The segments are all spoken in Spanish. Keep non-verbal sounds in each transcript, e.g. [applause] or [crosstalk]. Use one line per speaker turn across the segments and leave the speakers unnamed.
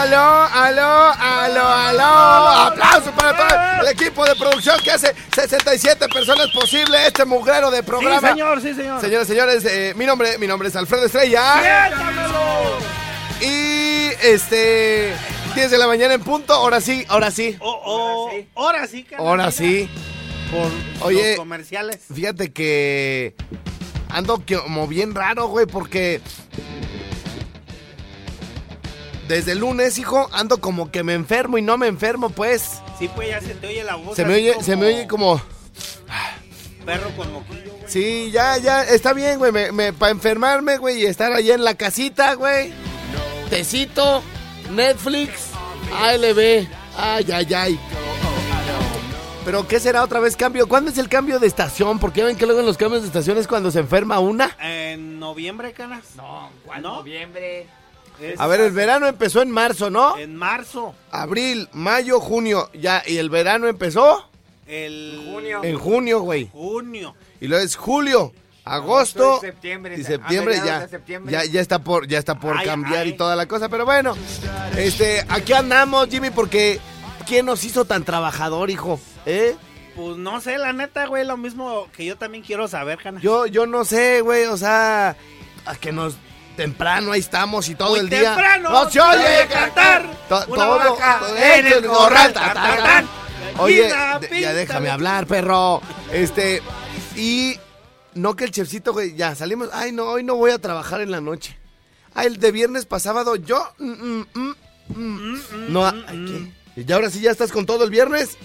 Aló, aló, aló, aló. Aplausos para todo el equipo de producción que hace 67 personas posible este mugrero de programa.
Sí, señor, sí, señor.
Señoras y señores, eh, mi nombre, mi nombre es Alfredo Estrella. Y este 10 de la mañana en punto. Ahora sí, ahora sí.
Oh, oh, ahora sí,
Ahora sí.
Por
Oye.
los comerciales.
Fíjate que ando como bien raro, güey, porque desde el lunes, hijo, ando como que me enfermo y no me enfermo, pues.
Sí, pues ya se te oye la voz.
Se me oye, se me oye como,
Perro con moquillo, güey.
sí, ya, ya, está bien, güey, me, me- para enfermarme, güey, y estar allá en la casita, güey. Tecito, Netflix, ALB, ay, ay, ay. Pero ¿qué será otra vez cambio? ¿Cuándo es el cambio de estación? Porque ya ven que luego en los cambios de estación es cuando se enferma una.
En noviembre, canas.
No, ¿cuál
¿No?
noviembre?
Es
A ver, el verano empezó en marzo, ¿no?
En marzo.
Abril, mayo, junio, ya, y el verano empezó
El
Junio.
en junio, güey.
junio.
Y luego es julio, agosto
y septiembre.
y septiembre ya,
septiembre.
ya, ya está por, ya está por
Ay,
cambiar
ay.
y toda la cosa, pero bueno, este, aquí andamos, Jimmy, porque ¿quién nos hizo tan trabajador, hijo? ¿Eh?
Pues no sé, la neta, güey, lo mismo que yo también quiero saber, canas.
Yo, yo no sé, güey, o sea, a que nos temprano ahí estamos y todo
Muy
el día.
temprano,
no se oye cantar.
cantar
To-
una
todo
vaca
todo
en el corral,
ta, ta,
ta,
ta.
ta.
Oye,
Pinta,
de- ya déjame hablar, perro. Este, y no que el chefcito, güey, ya salimos. Ay, no, hoy no voy a trabajar en la noche. Ay, el de viernes pasado yo. mm, mm, mm, mm. no, ay, ¿qué? ¿Y ahora sí ya estás con todo el viernes?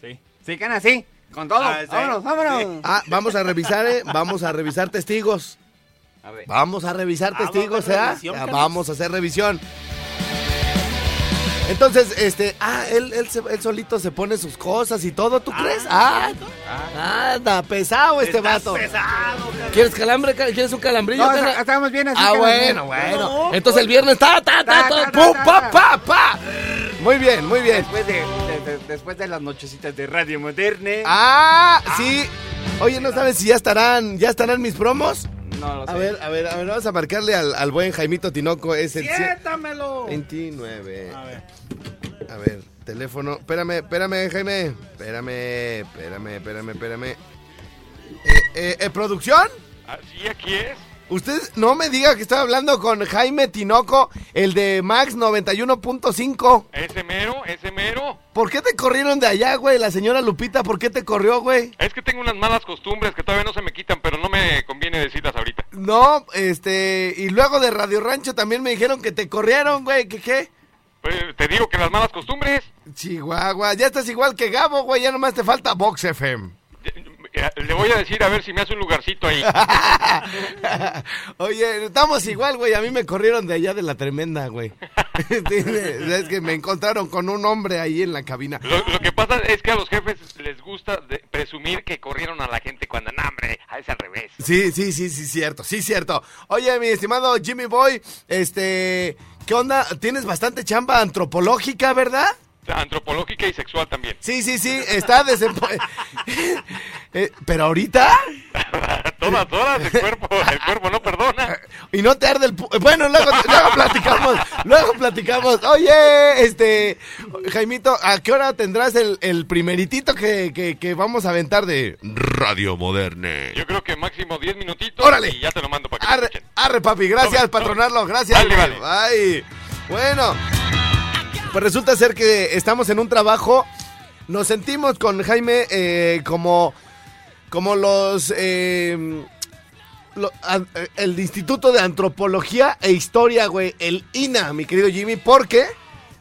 Sí. Sí, cana, sí. Con todo.
Ah, sí.
Vámonos, vámonos.
Sí.
Ah, vamos a revisar, ¿eh? Vamos a revisar testigos.
A ver.
Vamos a revisar
Ah,
testigos,
haber
¿eh?
Carlos.
vamos a hacer revisión. Entonces, este, ah, él, él, él solito se pone sus cosas y todo, ¿tú
Ah,
crees? Ah, anda, pesado este vato.
pesado.
¿Quieres calambre? ca- ¿Quieres un calambrillo?
No, estamos bien así.
ah, bueno, bueno.
No,
Entonces el viernes, ta, ta, ta,
Ta,
ta,
ta,
pum, pa,
ta.
pa, pa. Muy bien, muy bien.
Después de, de- de- después de las nochecitas de Radio Moderne.
Ah, sí. Oye, ¿no sabes si ya estarán, ya estarán mis promos?
No lo sé.
A ver, a ver, a ver, vamos a marcarle al, al buen Jaimito Tinoco, es el cien-
Siéntamelo.
29.
A ver.
A ver, teléfono. Espérame, espérame, Jaime. Espérame, espérame, espérame, espérame. Eh, eh, eh, ¿Producción?
Ah, sí, aquí es.
Usted no me diga que estoy hablando con Jaime Tinoco, el de Max 91.5.
Ese mero, ese mero.
¿Por qué te corrieron de allá, güey? La señora Lupita, ¿por qué te corrió, güey?
Es que tengo unas malas costumbres que todavía no se me quitan, pero no me conviene decirlas ahorita.
No, este, y luego de Radio Rancho también me dijeron que te corrieron, güey, ¿qué qué?
Pues, te digo que las malas costumbres.
Chihuahua, ya estás igual que Gabo, güey, ya nomás te falta Vox FM.
Eh, Le voy a decir a ver si me hace un lugarcito ahí. [laughs]
Oye, estamos igual, güey, a mí me corrieron de allá de la tremenda, güey. [laughs] es que me encontraron con un hombre ahí en la cabina.
Lo, lo que pasa es que a los jefes les gusta de- presumir que corrieron a la gente cuando, no, hombre, a es al revés.
Sí, sí, sí, sí, cierto, sí, cierto. Oye, mi estimado Jimmy Boy, este, ¿qué onda? Tienes bastante chamba antropológica, ¿verdad?
Antropológica y sexual también.
Sí, sí, sí, está desempo... [laughs] Eh, Pero ahorita... [laughs]
todas, todas, el cuerpo, el cuerpo no perdona.
Y no te arde el... pu- Bueno, luego, luego platicamos, luego platicamos. Oye, este, Jaimito, ¿a qué hora tendrás el, el primeritito que, que, que vamos a aventar de Radio Moderne?
Yo creo que máximo 10 minutitos
Órale.
y ya te lo mando para que
Arre, arre, papi, gracias,
Tome,
patronarlo, gracias. Güey.
vale.
Bueno, pues resulta ser que estamos en un trabajo, nos sentimos con Jaime eh, como, como los, lo- an- eh, el Instituto de Antropología e Historia, güey, el INA, mi querido Jimmy, porque,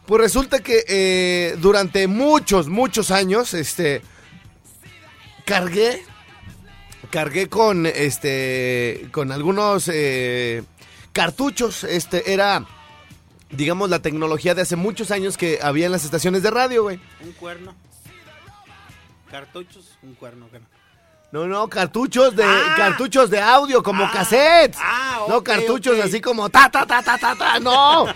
pues resulta que eh, durante muchos, muchos años, este, cargué cargué con este con algunos cartuchos. Este era digamos la tecnología de hace muchos años que había en las estaciones de radio güey
Un cuerno. Cartuchos, un cuerno. ¿qué no?
no no cartuchos de
Ah.
cartuchos de audio como
Ah.
cassettes
Ah,
no cartuchos así como ta ta ta ta ta ta no [laughs]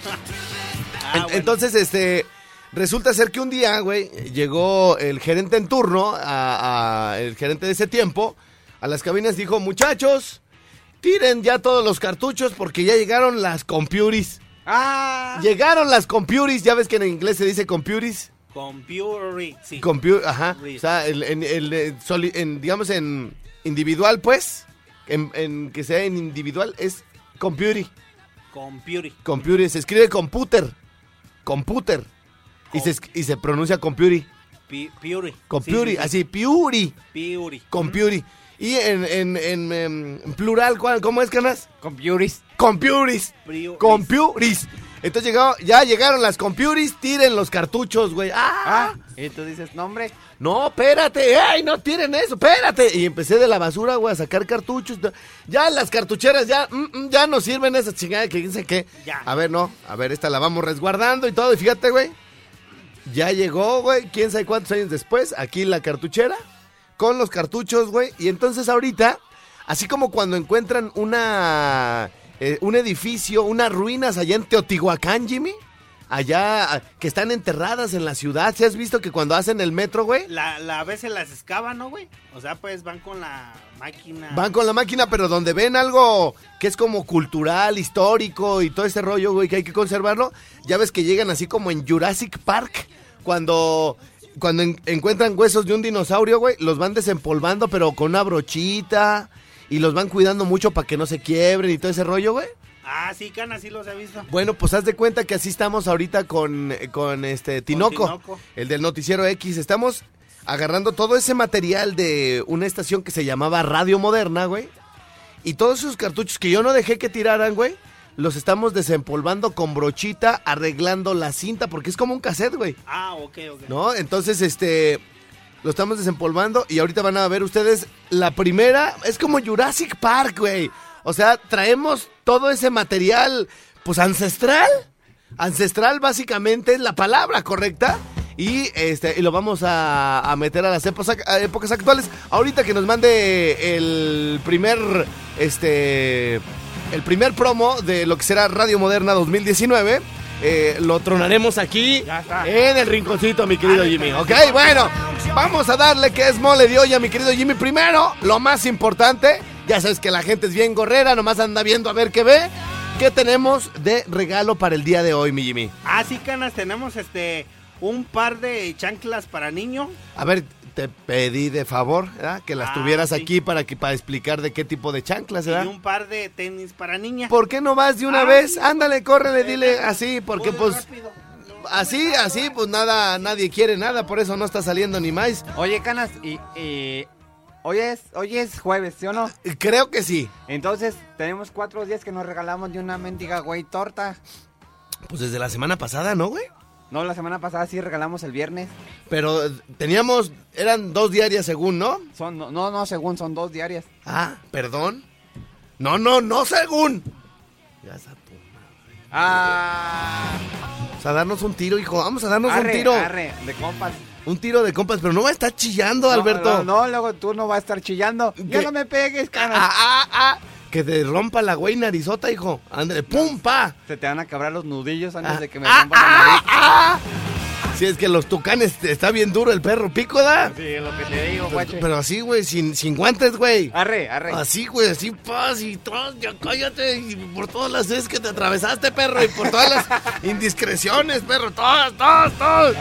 Ah,
En-
bueno.
Entonces, este, resulta ser que un día, güey, llegó el gerente en turno, a, a- el gerente de ese tiempo, a las cabinas dijo, muchachos, tiren ya todos los cartuchos porque ya llegaron las compuris.
Ah,
Llegaron las compuris, ya ves que en inglés se dice compuris.
computer, sí.
Compu ajá. O sea, el- en, el, eh, en, digamos en individual, pues, en, en que sea en individual, es compuri.
Computer.
Compuri, se escribe computer. Computer. Y se, y se pronuncia compuri.
Pi- Piuri.
Compuri,
Sí, sí, sí.
así, piuri.
Piuri.
Compuri. Y en, en, en, em, en plural, ¿cuál- ¿cómo es, canas?
Compuris.
Compuris.
Priuris.
Compuris. Entonces llegó, ya llegaron las compuris, tiren los cartuchos, güey. ¡Ah!
Ah, y tú dices nombre.
No, espérate, ¡ay, no tiren eso! ¡Espérate! Y empecé de la basura, güey, a sacar cartuchos. Ya las cartucheras ya, mm, mm, ya no sirven esas chingadas que sabe qué.
Ya.
A ver, no, a ver, esta la vamos resguardando y todo. Y fíjate, güey, ya llegó, güey, quién sabe cuántos años después, aquí la cartuchera, con los cartuchos, güey. Y entonces ahorita, así como cuando encuentran una, eh, un edificio, unas ruinas allá en Teotihuacán, Jimmy. Allá, ah, que están enterradas en la ciudad. ¿Sí has visto que cuando hacen el metro, güey?
La, la a veces las excavan, ¿no, güey? O sea, pues van con la máquina.
Van con la máquina, pero donde ven algo que es como cultural, histórico y todo ese rollo, güey, que hay que conservarlo, ya ves que llegan así como en Jurassic Park, cuando, cuando en- encuentran huesos de un dinosaurio, güey, los van desempolvando, pero con una brochita, y los van cuidando mucho para que no se quiebren y todo ese rollo, güey.
Ah, sí, Cana, sí los he visto.
Bueno, pues haz de cuenta que así estamos ahorita con, con este Tinoco,
Tinoco.
el del noticiero X. Estamos agarrando todo ese material de una estación que se llamaba Radio Moderna, güey. Y todos esos cartuchos que yo no dejé que tiraran, güey, los estamos desempolvando con brochita, arreglando la cinta, porque es como un cassette, güey.
Ah, ok, ok.
¿No? Entonces, este. Lo estamos desempolvando y ahorita van a ver ustedes la primera. Es como Jurassic Park, güey. O sea, traemos todo ese material, pues ancestral. Ancestral básicamente es la palabra correcta. Y este y lo vamos a, a meter a las épocas, a épocas actuales. Ahorita que nos mande el primer. Este. El primer promo de lo que será Radio Moderna 2019. eh, lo tronaremos aquí en el rinconcito, mi querido Jimmy. Ok, bueno, vamos a darle que es mole de olla, mi querido Jimmy. Primero, lo más importante, ya sabes que la gente es bien gorrera, nomás anda viendo a ver qué ve. ¿Qué tenemos de regalo para el día de hoy, mi Jimmy?
Ah, sí, Canas, tenemos este un par de chanclas para niño.
A ver, te pedí de favor ¿verdad? que las
Ah,
tuvieras
sí.
aquí para que para explicar de qué tipo de chanclas,
Y
¿verdad?
un par de tenis para niña.
¿Por qué no vas de una
Ah,
vez? Ándale, córrele, dile así, porque pues
rápido.
así, así, pues nada, nadie quiere nada, por eso no está saliendo ni más.
Oye, Canas, y, y hoy, es, hoy es jueves, ¿sí o no?
Creo que sí.
Entonces, tenemos cuatro días que nos regalamos de una mendiga güey torta.
Pues desde la semana pasada, ¿no, güey?
No, la semana pasada sí regalamos el viernes.
Pero teníamos, eran dos diarias según, ¿no?
Son, no, no, no, según son dos diarias.
Ah, perdón. No, no, no según. Ya está tu madre.
Ah,
Vamos a darnos un tiro, hijo. Vamos a darnos
arre,
un tiro.
arre, de compas.
Un tiro de compas, pero no va a estar chillando,
No,
Alberto.
No, no, luego tú no vas a estar chillando. Ya no me pegues, Canas.
Ah, ah, ah. Que te rompa la güey narizota, hijo. Ándale, pum, pa.
Se te van a cabrar los nudillos antes
Ah,
de que me
ah,
rompan la
ah,
nariz.
ah. Si es que los tucanes está bien duro el perro pico, ¿da?
Sí, es lo que te digo, guache.
Pero así, güey, sin, sin guantes, güey.
Arre, arre.
Así, güey, así, paz y tras, ya cállate. Y por todas las veces que te atravesaste, perro, y por todas las [laughs] indiscreciones, perro, todas, todas, todas.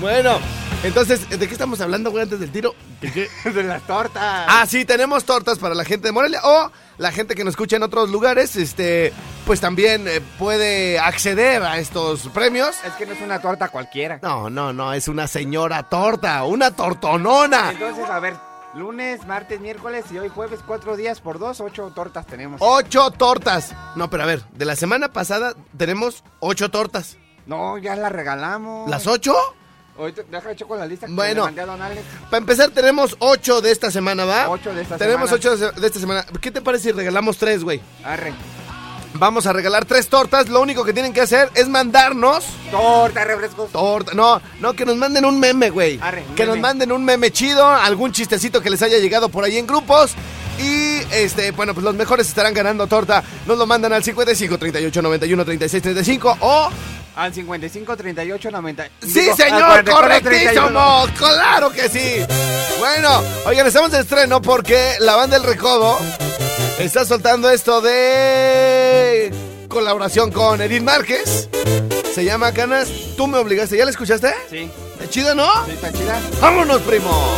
Bueno, entonces, ¿de qué estamos hablando, güey, antes del tiro? ¿De qué? [laughs]
de las tortas.
Ah, sí, tenemos tortas para la gente de Morelia o la gente que nos escucha en otros lugares, este, pues también eh, puede acceder a estos premios.
Es que no es una torta cualquiera.
No, no, no, es una señora torta, una tortonona.
Entonces, a ver, lunes, martes, miércoles y hoy jueves, cuatro días por dos, ocho tortas tenemos.
Ocho tortas. No, pero a ver, de la semana pasada tenemos ocho tortas.
No, ya las regalamos.
¿Las ocho?
Ahorita, deja hecho con la lista que
Bueno.
le mandé a don Alex.
Para empezar, tenemos ocho de esta semana, ¿va?
Ocho de esta
tenemos
semana.
ocho de esta semana. ¿Qué te parece si regalamos tres, güey?
Arre.
Vamos a regalar tres tortas. Lo único que tienen que hacer es mandarnos
Torta, refrescos.
torta. No, no, que nos manden un meme, güey.
Arre, un
Que nos manden un meme chido, algún chistecito que les haya llegado por ahí en grupos. Y este, bueno, pues los mejores estarán ganando torta. Nos lo mandan al 55 38 91 36 35 o
Al 55 38 90.
Sí,
digo,
señor,
44, 31.
correctísimo. Claro que sí. Bueno, oigan, estamos de estreno porque la banda del Recodo está soltando esto de colaboración con Edith Márquez. Se llama Canas, tú me obligaste. ¿Ya la escuchaste?
Sí,
¿Está chida, no?
sí, está chida.
¡Vámonos, primo!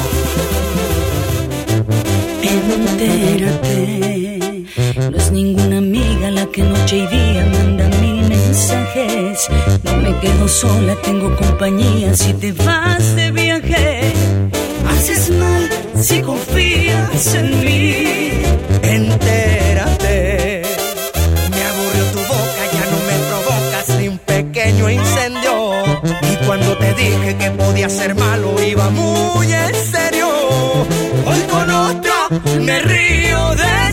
Entérate, no es ninguna amiga la que noche y día mil No me quedo sola, tengo compañía si te vas de viaje. Haces mal si confías en mí.
Entérate, me aburrió tu boca, ya no me provocas ni un pequeño incendio. Y cuando te dije que podía ser malo, iba muy en serio. Hoy con otra me río de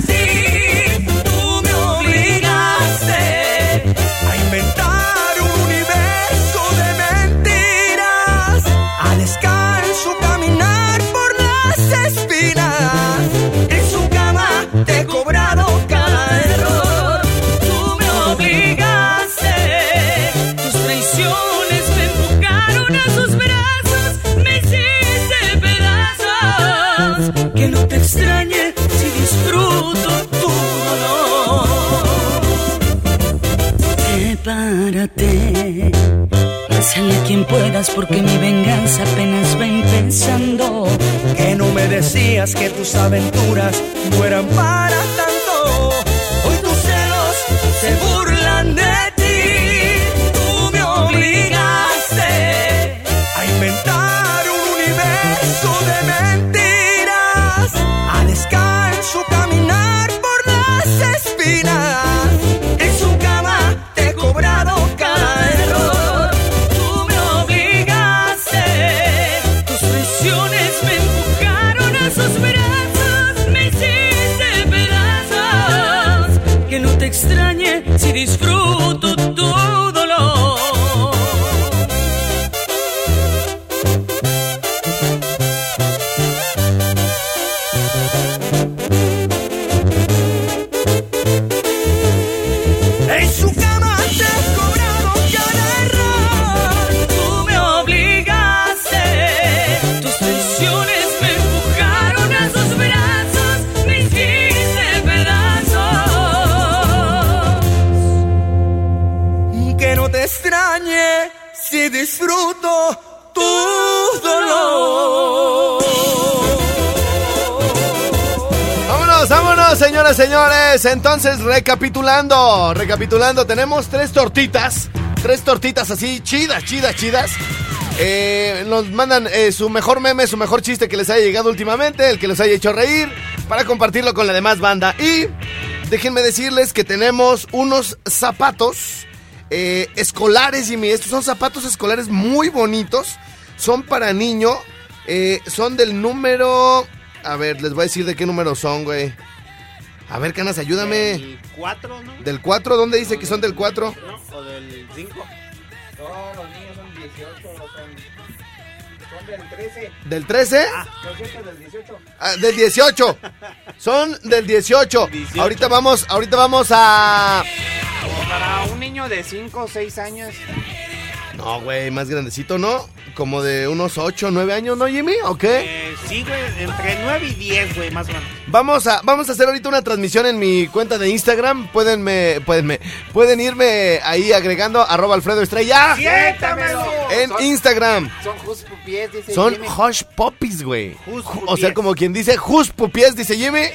hazle a quien puedas porque mi venganza apenas va empezando.
Que no me decías que tus aventuras no eran para
Bueno, señoras, señores, entonces recapitulando, recapitulando, tenemos tres tortitas, tres tortitas así, chidas, chidas, chidas. Eh, nos mandan eh, su mejor meme, su mejor chiste que les haya llegado últimamente, el que les haya hecho reír, para compartirlo con la demás banda. Y déjenme decirles que tenemos unos zapatos eh, escolares, Jimmy. Estos son zapatos escolares muy bonitos. Son para niño. eh, son del número. A ver, les voy a decir de qué número son, güey. A ver, Canas, ayúdame.
El 4, ¿no?
¿Del 4? ¿Dónde dice que son del 4?
¿No? ¿O del 5?
No, los niños son 18, son, son del 13.
¿Del 13?
Los otros del 18.
Ah, del 18. Son del 18.
18.
Ahorita vamos, ahorita vamos a.
Para un niño de 5 o 6 años.
No, güey, más grandecito, ¿no? Como de unos 8, 9 años, ¿no, Jimmy? ¿O qué?
Eh, sí, güey, entre 9 y 10, güey, más o menos.
Vamos a, vamos a hacer ahorita una transmisión en mi cuenta de Instagram. Pueden, me, pueden, me, pueden irme ahí agregando arroba Alfredo Estrella
¡Siéntamelo!
en
Son-
Instagram.
Son just pupies, dice
Son
Jimmy.
hush puppies, güey.
Hush
O sea, como quien dice hush puppies, dice Jimmy.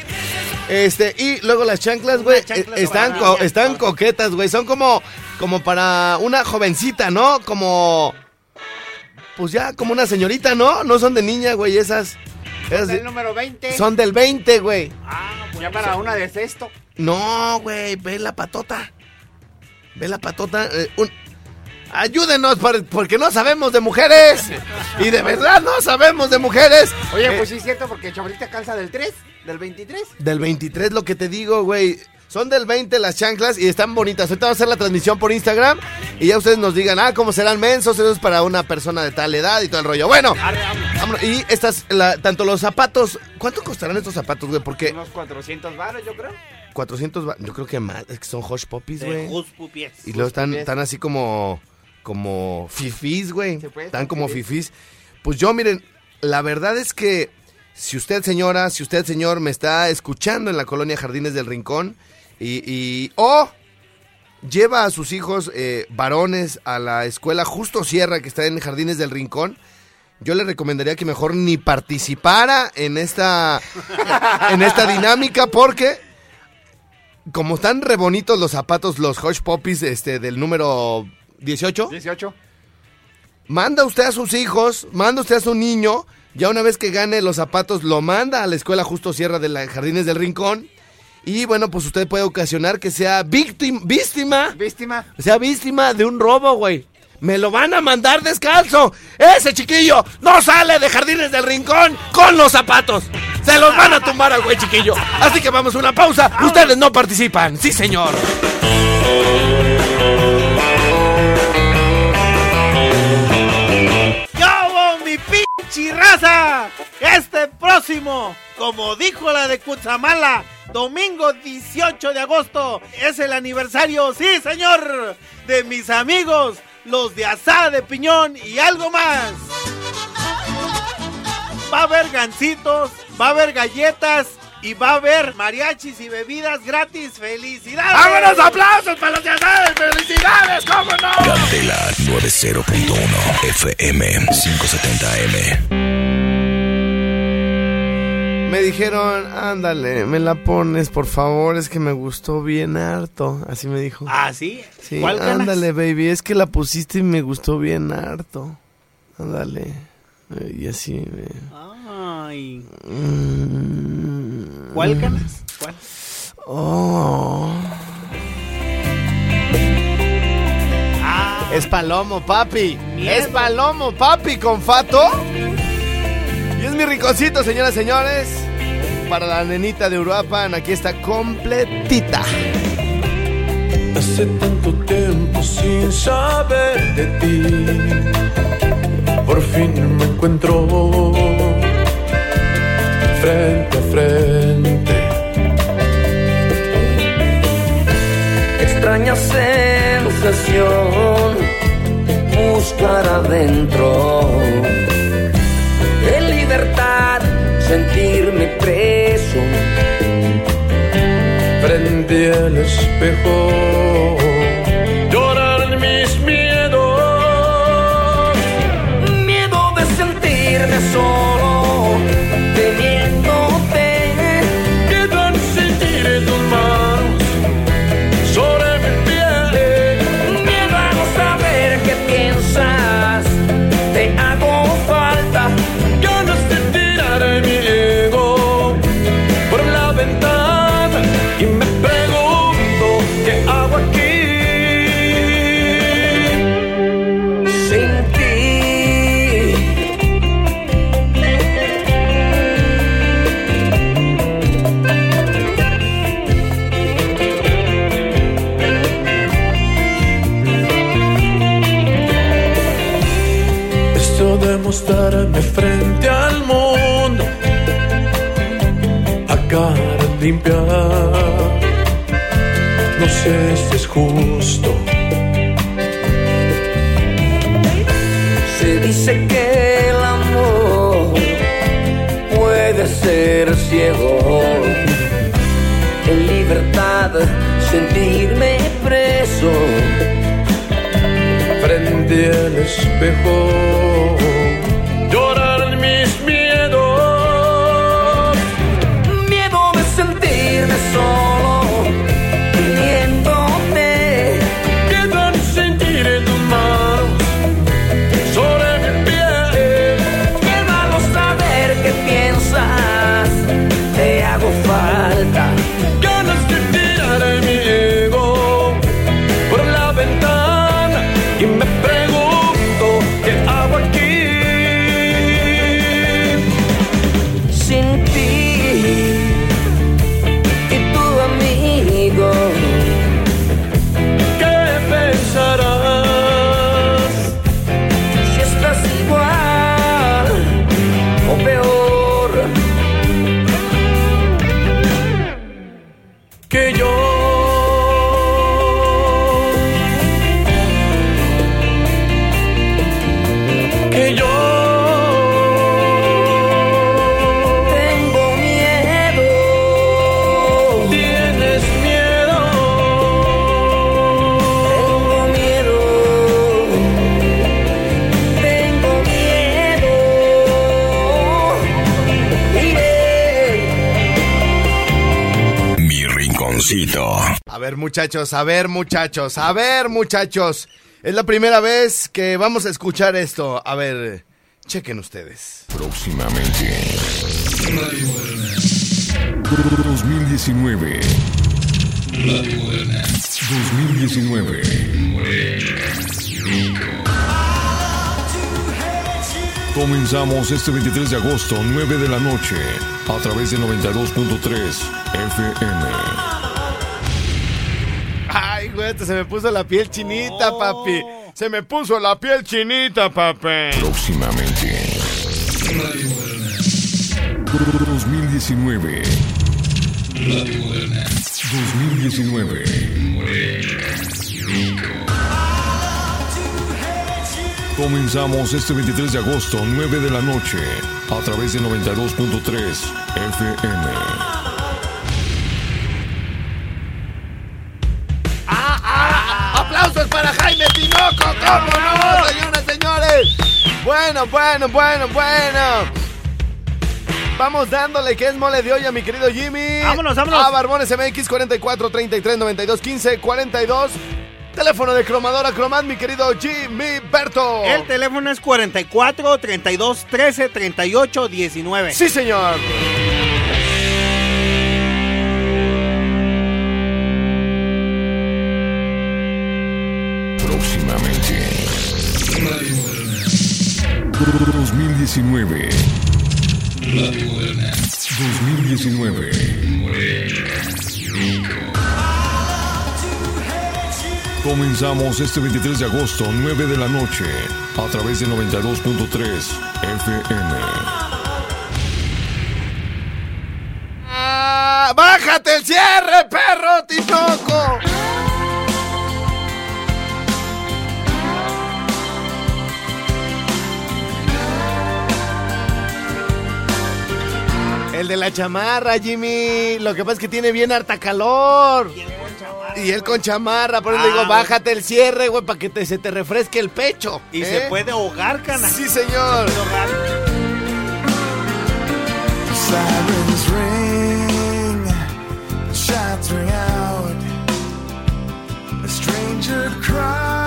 Este, y luego las chanclas, güey, eh, están, co- están coquetas, güey. Son como, como para una jovencita, ¿no? Como, pues ya, como una señorita, ¿no? No son de niña, güey, esas. esas
del número 20.
son del 20, güey.
Ah, pues
ya para una de sexto.
No, güey, ve la patota. Ve la patota. eh, un- Ayúdenos, por- porque no sabemos de mujeres. Y de verdad no sabemos de mujeres.
Oye,
Eh,
pues sí es cierto, porque Chavalita calza del 3, del 23.
Del 23, lo que te digo, güey. Son del 20 las chanclas y están bonitas. Ahorita vamos a hacer la transmisión por Instagram y ya ustedes nos digan, ah, cómo serán mensos, eso es para una persona de tal edad y todo el rollo. Bueno,
vámonos.
Y estas, la- tanto los zapatos, ¿cuánto costarán estos zapatos, güey? Porque
Unos 400 baros, yo creo.
400, va- yo creo que más, es que son hush puppies, güey. Y luego están, están así como, como fifís, güey. Están como
fifís.
Pues yo, miren, la verdad es que si usted, señora, si usted, señor, me está escuchando en la colonia Jardines del Rincón y, y o lleva a sus hijos eh, varones a la escuela Justo Sierra que está en Jardines del Rincón, yo le recomendaría que mejor ni participara en esta, [laughs] en esta dinámica porque como están re bonitos los zapatos, los Hush Puppies este, del número 18,
18.
manda usted a sus hijos, manda usted a su niño, ya una vez que gane los zapatos, lo manda a la escuela Justo Sierra de la Jardines del Rincón. Y bueno, pues usted puede ocasionar que sea víctima, víctima,
Víctima.
sea víctima de un robo, güey. Me lo van a mandar descalzo. Ese chiquillo no sale de Jardines del Rincón con los zapatos. Se los van a tumbar al güey chiquillo. Así que vamos a una pausa. Ustedes no participan. Sí, señor.
Pinche raza! Este próximo, como dijo la de Cutzamala, domingo 18 de agosto, es el aniversario, sí señor, de mis amigos, los de asada de piñón y algo más. Va a haber gancitos, va a haber galletas y va a haber mariachis y bebidas gratis. ¡Felicidades!
¡Vámonos! ¡Aplausos para los de Asada! ¡Felicidades! ¿Cómo no?
Candela 90.1 FM 570M.
Dijeron, ándale, me la pones, por favor, es que me gustó bien harto. Así me dijo.
¿Ah, sí?
sí,
¿Cuál ganas?
ándale, baby, es que la pusiste y me gustó bien harto. Ándale. Y así.
Ay,
Mm.
¿cuál ganas? ¿Cuál?
Oh.
Ah,
Es Palomo, papi.
Miedo.
Es Palomo, papi, con Fato. Y es mi rinconcito, señoras y señores. Para la nenita de Uruapan, aquí está completita.
Hace tanto tiempo sin saber de ti. Por fin me encuentro frente a frente.
extraña sensación buscar adentro sentirme preso
Frente al espejo. Llorar mis miedos.
miedo de sentirme solo Se dice que el amor puede ser ciego. En libertad sentirme preso.
Frente al espejo.
Muchachos, a ver, muchachos, a ver, muchachos. Es la primera vez que vamos a escuchar esto. A ver, chequen ustedes.
Próximamente. 2019. 2019. Comenzamos este 23 de agosto, 9 de la noche, a través de 92.3 FM.
Güey, se me puso la piel chinita, papi. Se me puso la piel chinita, papi.
Próximamente. 2019. 2019. Comenzamos este 23 de agosto, 9 de la noche, a través de 92.3 FM.
Tinoco! ¿Cómo no, señoras, señores? Bueno, bueno, bueno, bueno. Vamos dándole que es mole de olla, mi querido Jimmy.
Vámonos, vámonos.
A Barbones MX 44 33 92 15 42. Teléfono de cromadora Cromat, mi querido Jimmy Berto.
El teléfono es 44 32 13 38 19.
Sí, señor.
2019. 2019. Comenzamos este 23 de agosto, 9 de la noche, a través de 92.3 FM.
Ah, ¡Bájate el cierre, perro Tinoco! El de la chamarra, Jimmy. Lo que pasa es que tiene bien harta calor. Y él con chamarra, por eso le digo,
Ah,
bájate el cierre, güey, para que te- se te refresque el pecho.
Y
¿eh?
se puede ahogar, cana.
Sí, señor.
Sirens ring, shots ring out. A stranger cries,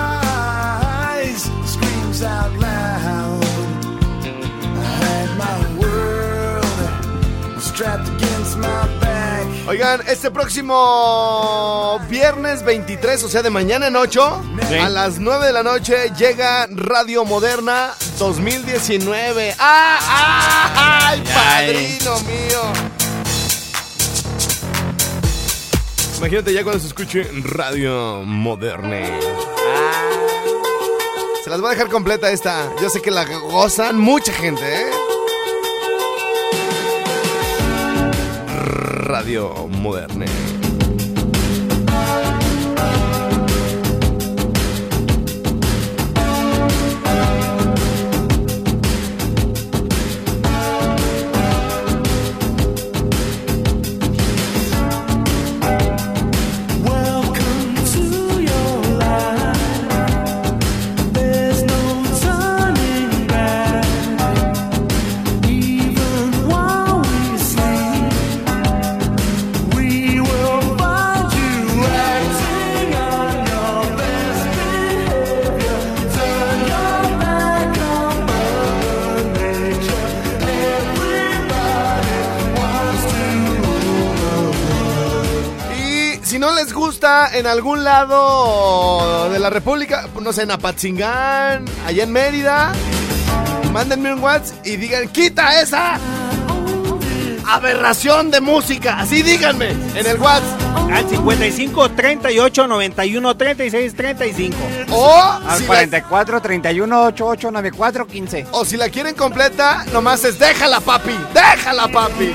Oigan, este próximo viernes 23, o sea, de mañana en 8,
Sí.
a las 9 de la noche, llega Radio Moderna 2019. ¡Ah! ¡Ah! ¡Ay, padrino mío! Imagínate ya cuando se escuche Radio Moderna. Ah. Se las voy a dejar completa esta. Yo sé que la gozan mucha gente, ¿eh? Radio Moderne. En algún lado de la República, no sé, en Apatzingán, allá en Mérida, mándenme un WhatsApp y digan, quita esa aberración de música. Así díganme en el WhatsApp.
Al 55 38 91 36 35.
O
Al
si, la,
44 31 88 94 15.
o si la quieren completa, nomás es déjala, papi. Déjala, papi.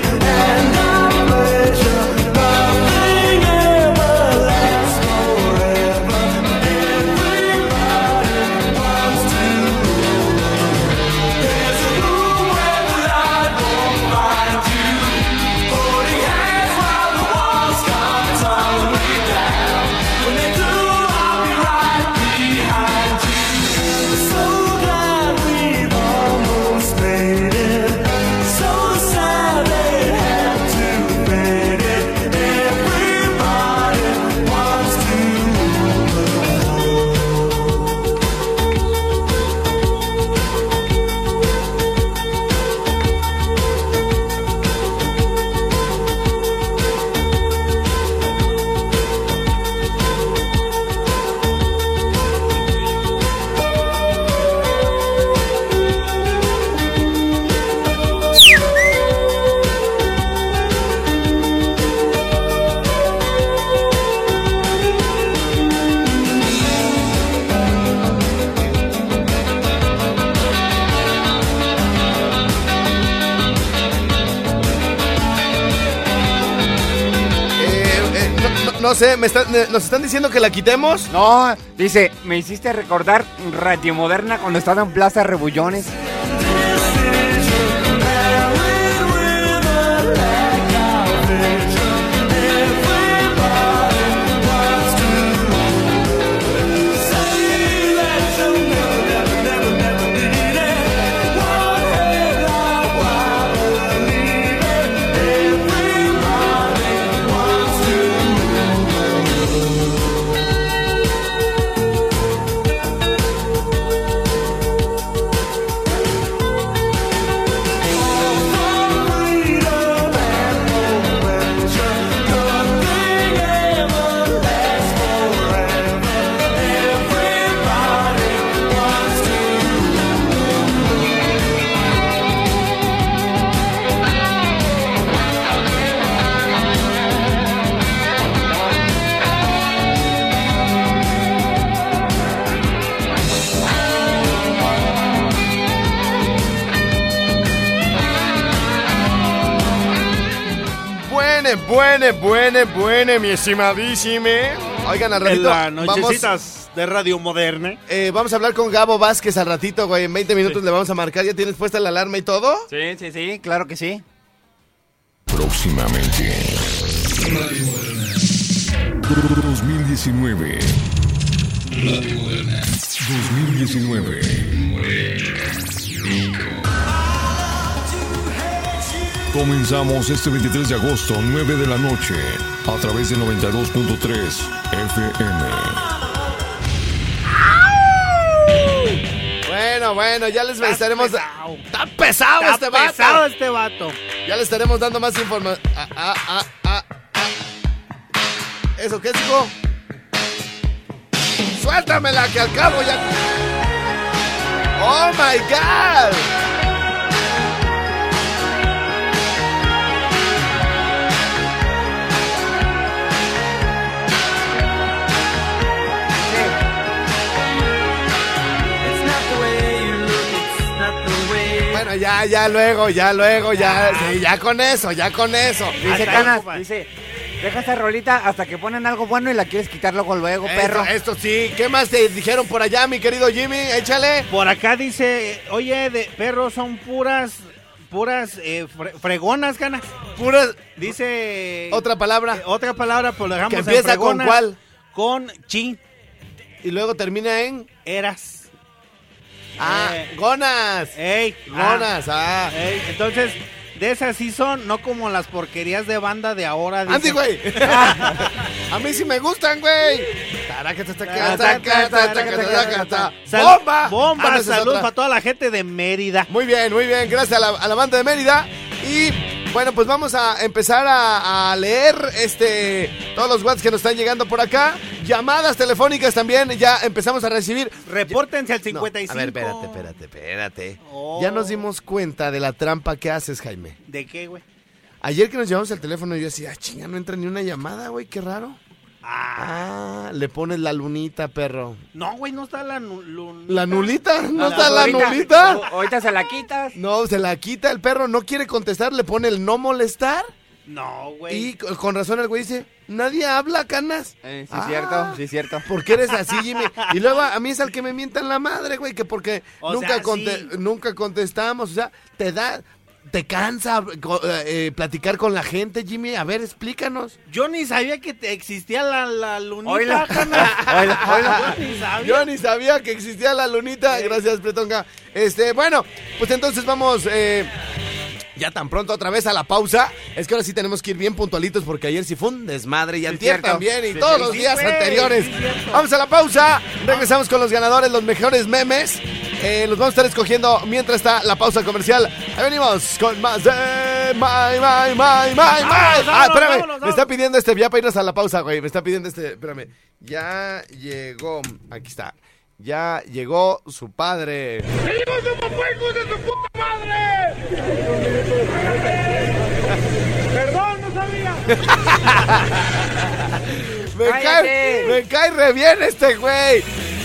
Nos están diciendo que la quitemos.
No, dice, me hiciste recordar Radio Moderna cuando estaba en Plaza Rebullones.
Buene, buene, buene, mi estimadísime. Oigan, al
En
ratito vamos,
de Radio Moderna.
eh, vamos a hablar con Gabo Vázquez al ratito, güey. En 20 minutos le vamos a marcar. ¿Ya tienes puesta la alarma y todo?
Sí, sí, sí, claro que sí.
Próximamente. Radio Moderna. 2019. Radio Moderna. 2019. Comenzamos este 23 de agosto, 9 de la noche, a través de 92.3 FM.
Bueno, bueno, ya les estaremos.
pesado.
Está pesado
Está
este vato.
pesado este vato.
Ya le estaremos dando más información. Ah, ah, ah, ah, ah. ¿Eso qué dijo? Suéltamela, que al cabo ya. ¡Oh my god! Ya, luego, ya luego, ya, sí, ya con eso, ya con eso.
Dice
Hasta
Canas, dice, deja esa rolita hasta que ponen algo bueno y la quieres quitar luego, luego, perro.
Esto, sí, ¿qué más te dijeron por allá, mi querido Jimmy? Échale.
Por acá dice, oye, de perros son puras, puras eh, fre- fregonas, ganas.
Puras,
Dice...
otra palabra.
eh, otra palabra, pues lo dejamos
que
en
empieza con
fregonas.
cuál.
Con chin,
Y luego termina en.
eras.
Ah,
Eh.
gonas.
Ey,
Gonas, ah.
ah, ey, entonces, de esas sí son, no como las porquerías de banda de ahora. dice.
Andy, güey. [laughs] A mí sí me gustan, güey. ¡Bomba!
Bomba,
Ah, no, otra.
para toda la gente de Mérida.
Muy bien, muy bien. Gracias a la, a la banda de Mérida. Y bueno, pues vamos a empezar a, a leer este todos los WhatsApp que nos están llegando por acá. Llamadas telefónicas también ya empezamos a recibir.
Repórtense al
No,
55.
a ver, espérate, espérate, espérate.
Oh.
Ya nos dimos cuenta de la trampa que haces, Jaime.
¿De qué, güey?
Ayer que nos llevamos el teléfono, yo decía, ah, chinga, no entra ni una llamada, güey, qué raro. Ah, le pones la lunita, perro.
No, güey, no está la lunita.
¿La nulita? ¿No
La
está la
ahorita-
nulita?
Ahorita se la quitas.
No, se la quita el perro, no quiere contestar, le pone el no molestar.
No, güey.
Y con razón el güey dice, nadie habla, canas.
Eh, sí,
Ah.
cierto, sí, cierto.
¿Por qué eres así, Jimmy? Y luego a mí es el que me mientan la madre, güey, que porque
O
nunca,
sea,
conte-
sí.
nunca contestamos. O sea, te da, te cansa co- eh, platicar con la gente, Jimmy. A ver, explícanos.
Yo ni sabía que te- existía la, la lunita. [laughs] Yo ni sabía.
Yo ni sabía que existía la lunita. Gracias, Pretonga. Este, bueno, pues entonces vamos. eh, ya tan pronto otra vez a la pausa. Es que ahora sí tenemos que ir bien puntualitos porque ayer sí fue un desmadre y antier
cierto.
también y
Sí,
todos
sí,
los
sí,
días anteriores.
sí,
vamos a la pausa. Regresamos con los ganadores, los mejores memes. Eh, los vamos a estar escogiendo mientras está la pausa comercial. Ahí venimos con más de My, My, My, My, My.
Vámonos,
Ah, espérame.
vámonos,
Me está pidiendo este, ya para irnos a la pausa, güey. Me está pidiendo este, espérame. Ya llegó, aquí está. Ya llegó su padre.
Perdón, no sabía. [laughs]
Me cae, me cae re bien este güey.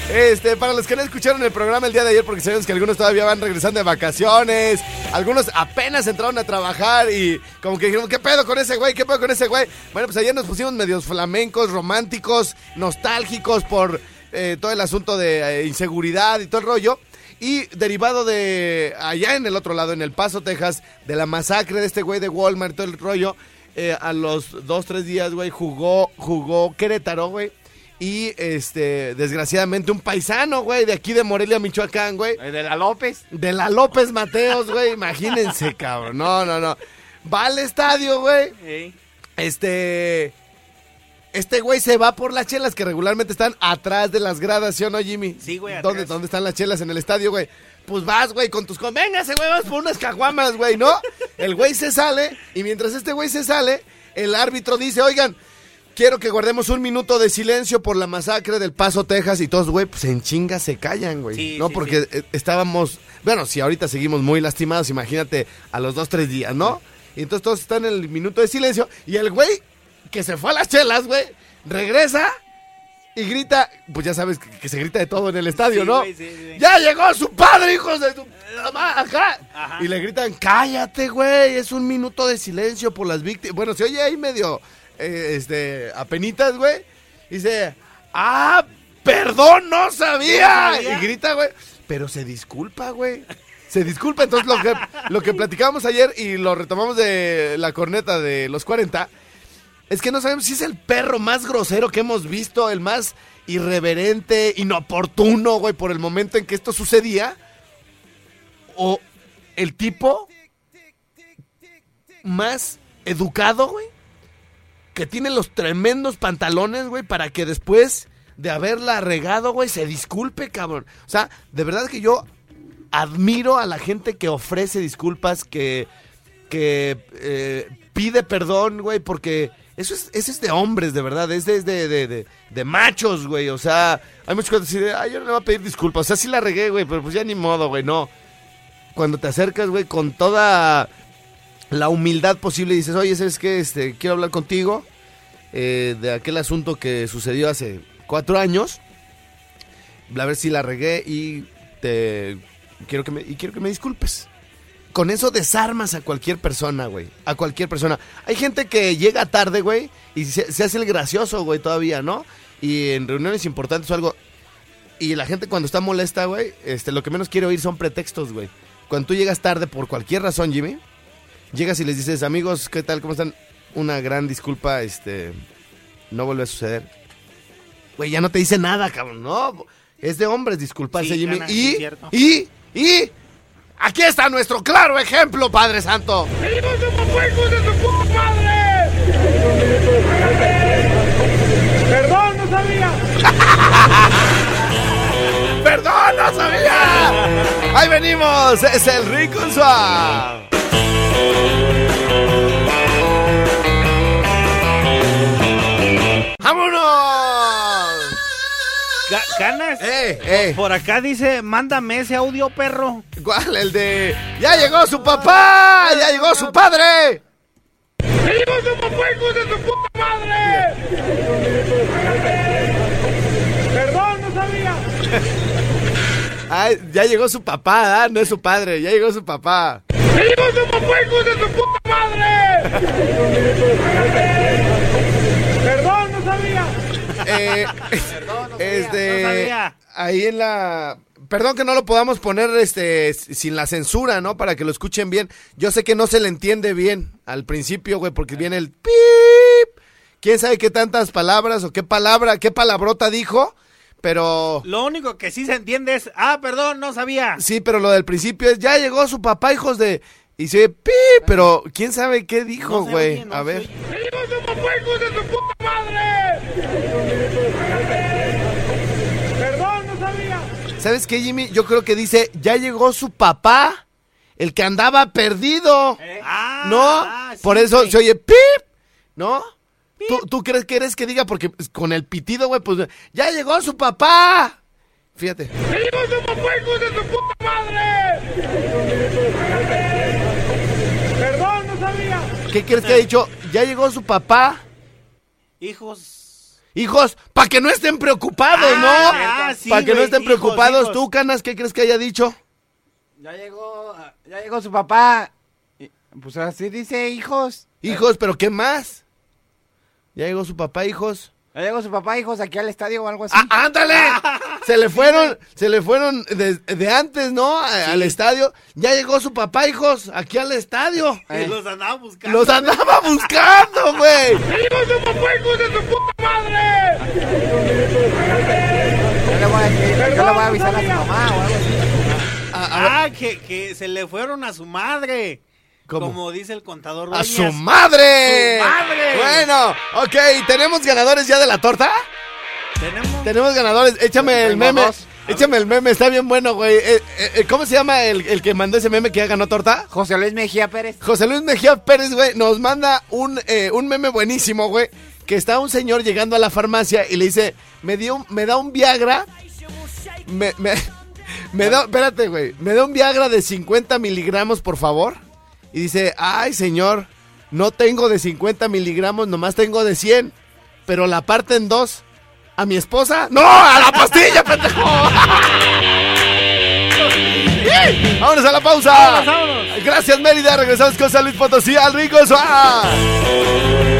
Este, para los que no escucharon el programa el día de ayer, porque sabemos que algunos todavía van regresando de vacaciones, algunos apenas entraron a trabajar y como que dijeron, ¿qué pedo con ese güey? ¿Qué pedo con ese güey? Bueno, pues ayer nos pusimos medios flamencos, románticos, nostálgicos por eh, todo el asunto de eh, inseguridad y todo el rollo. Y derivado de allá en el otro lado, en El Paso, Texas, de la masacre de este güey de Walmart, todo el rollo, eh, a los dos, tres días, güey, jugó, jugó Querétaro, güey. Y este, desgraciadamente, un paisano, güey, de aquí de Morelia, Michoacán, güey.
De la López.
De la López Mateos, güey. Imagínense, [laughs] cabrón. No, no, no. Va al estadio, güey.
Ey.
Este. Este güey se va por las chelas que regularmente están atrás de las gradas, ¿sí o no, Jimmy?
Sí, güey,
¿Dónde,
atrás.
¿Dónde están las chelas en el estadio, güey? Pues vas, güey, con tus... Véngase, güey, vas por unas caguamas, güey, ¿no? El güey se sale y mientras este güey se sale, el árbitro dice, oigan, quiero que guardemos un minuto de silencio por la masacre del Paso, Texas. Y todos, güey, pues en chinga se callan, güey.
Sí,
no,
sí,
porque
sí.
eh, estábamos... Bueno, si ahorita seguimos muy lastimados, imagínate a los dos, tres días, ¿no? Y entonces todos están en el minuto de silencio y el güey que se fue a las chelas, güey, regresa y grita, pues ya sabes que, que se grita de todo en el estadio, ¿no?
güey, sí, sí.
¡Ya llegó su padre, hijos de su mamá! Ajá. Y le gritan, cállate, güey, es un minuto de silencio por las víctimas. Bueno, se oye ahí medio, eh, este, apenitas, güey. Dice, ¡ah, perdón, no sabía!
No sabía.
Y grita, güey, pero se disculpa, güey. Se disculpa, entonces lo que, lo que platicamos ayer y lo retomamos de la corneta de los 40 es que no sabemos si es el perro más grosero que hemos visto, el más irreverente, inoportuno, güey, por el momento en que esto sucedía. O el tipo más educado, güey, que tiene los tremendos pantalones, güey, para que después de haberla regado, güey, se disculpe, cabrón. O sea, de verdad que yo admiro a la gente que ofrece disculpas, que, que eh, pide perdón, güey, porque eso es, es de hombres, de verdad, es de, de, de, de- machos, güey. O sea, hay cosas así de, ay, yo no le voy a pedir disculpas. O sea, sí la regué, güey, pero pues ya ni modo, güey, no. Cuando te acercas, güey, con toda la humildad posible dices, oye, ¿sabes qué? Este, quiero hablar contigo eh, de aquel asunto que sucedió hace cuatro años. A ver si la regué y te quiero que me, quiero que me disculpes. con eso desarmas a cualquier persona, güey. A cualquier persona. Hay gente que llega tarde, güey, y se, se hace el gracioso, güey, todavía, ¿no? Y en reuniones importantes o algo. Y la gente cuando está molesta, güey, este, lo que menos quiere oír son pretextos, güey. Cuando tú llegas tarde por cualquier razón, Jimmy, llegas y les dices, amigos, ¿qué tal? ¿Cómo están? Una gran disculpa, este, no vuelve a suceder. Güey, ya no te dice nada, cabrón, no. Es de hombres disculparse,
Sí,
Jimmy.
Ana,
y, y, y, aquí está nuestro claro ejemplo, Padre Santo.
Perdón, no sabía. [laughs]
¡Perdón, no sabía! Ahí venimos, es el Rico Suave. ¡Vámonos!
Ga- ¿Ganas?
¡Eh, eh!
Por acá dice, mándame ese audio, perro.
¿Cuál? El de... ¡Ya llegó su papá! ¡Ya llegó su padre!
¡Vivimos su papá, hijo de su puta madre! Perdón, no sabía.
Ay, ya llegó su papá, ¿ah? No es su padre, ya llegó su papá.
¡Vivimos su papá, hijo de su puta madre! [laughs] Perdón, no sabía.
Eh, este,
no sabía.
ahí en la, perdón que no lo podamos poner, este, sin la censura, ¿no? Para que lo escuchen bien. Yo sé que no se le entiende bien al principio, güey, porque viene el pip. ¿Quién sabe qué tantas palabras o qué palabra, qué palabrota dijo? Pero
Lo único que sí se entiende es, ah, perdón, no sabía.
sí, pero lo del principio es ya llegó su papá, hijos de y se oye pip, pero quién sabe qué dijo,
No
güey.
oye, no
A ver.
oye.
¡Vivimos su papá, hijo de su puta madre! Perdón, no sabía.
¿Sabes qué, Jimmy? Yo creo que dice, ya llegó su papá, el que andaba perdido.
Ah,
¿No?
ah, sí,
Por eso
güey.
se oye pip, ¿no? ¿Tú, tú crees que eres que diga? Porque pues, con el pitido, güey, pues ya llegó su papá. Fíjate.
¡Vivimos su papá, hijo de su puta madre! Perdón, no sabía.
¿Qué crees que ha dicho? Ya llegó su papá.
Hijos.
Hijos, para que no estén preocupados,
Ah,
¿no?
ah, sí,
para que no estén
hijos,
preocupados.
hijos.
¿Tú, Canas, qué crees que haya dicho?
Ya llegó, ya llegó su papá. Pues así dice, hijos.
Hijos, pero ¿qué más? Ya llegó su papá, hijos.
Ya llegó su papá, hijos, aquí al estadio o algo así.
¡Ah, ándale! [laughs] Se le fueron, se le fueron de, de antes, ¿no? A- Al estadio. Ya llegó su papá, hijos, aquí al estadio.
Y los andaba buscando.
Los andaba buscando, güey.
¡Vivimos su papá, hijo de su puta madre!
Yo le voy a, decir- yo le voy a avisar a su mamá o algo así.
Ah, que, que se le fueron a su madre.
¿Cómo?
Como dice el contador
¡A su madre!
¡Su madre!
Bueno, ok, ¿tenemos ganadores ya de la torta?
Tenemos.
Tenemos ganadores. Échame el meme.
dos.
Échame el meme, está bien bueno, güey. Eh, eh, eh, ¿Cómo se llama el, el que mandó ese meme que ya ganó torta?
José Luis Mejía Pérez.
José Luis Mejía Pérez, güey, nos manda un, eh, un meme buenísimo, güey. Que está un señor llegando a la farmacia y le dice, me, dio, me da un Viagra. Me, me, [laughs] me da, espérate, güey. Me da un Viagra de 50 miligramos, por favor. Y dice, ay, señor, no tengo de 50 miligramos, nomás tengo de 100. Pero la parte en dos. ¿A mi esposa? ¡No! ¡A la pastilla, pendejo! [laughs] ¡Sí! ¡Vámonos a la pausa!
Vámonos, vámonos.
Gracias, Mérida. Regresamos con San Luis Potosí al Rico Suárez.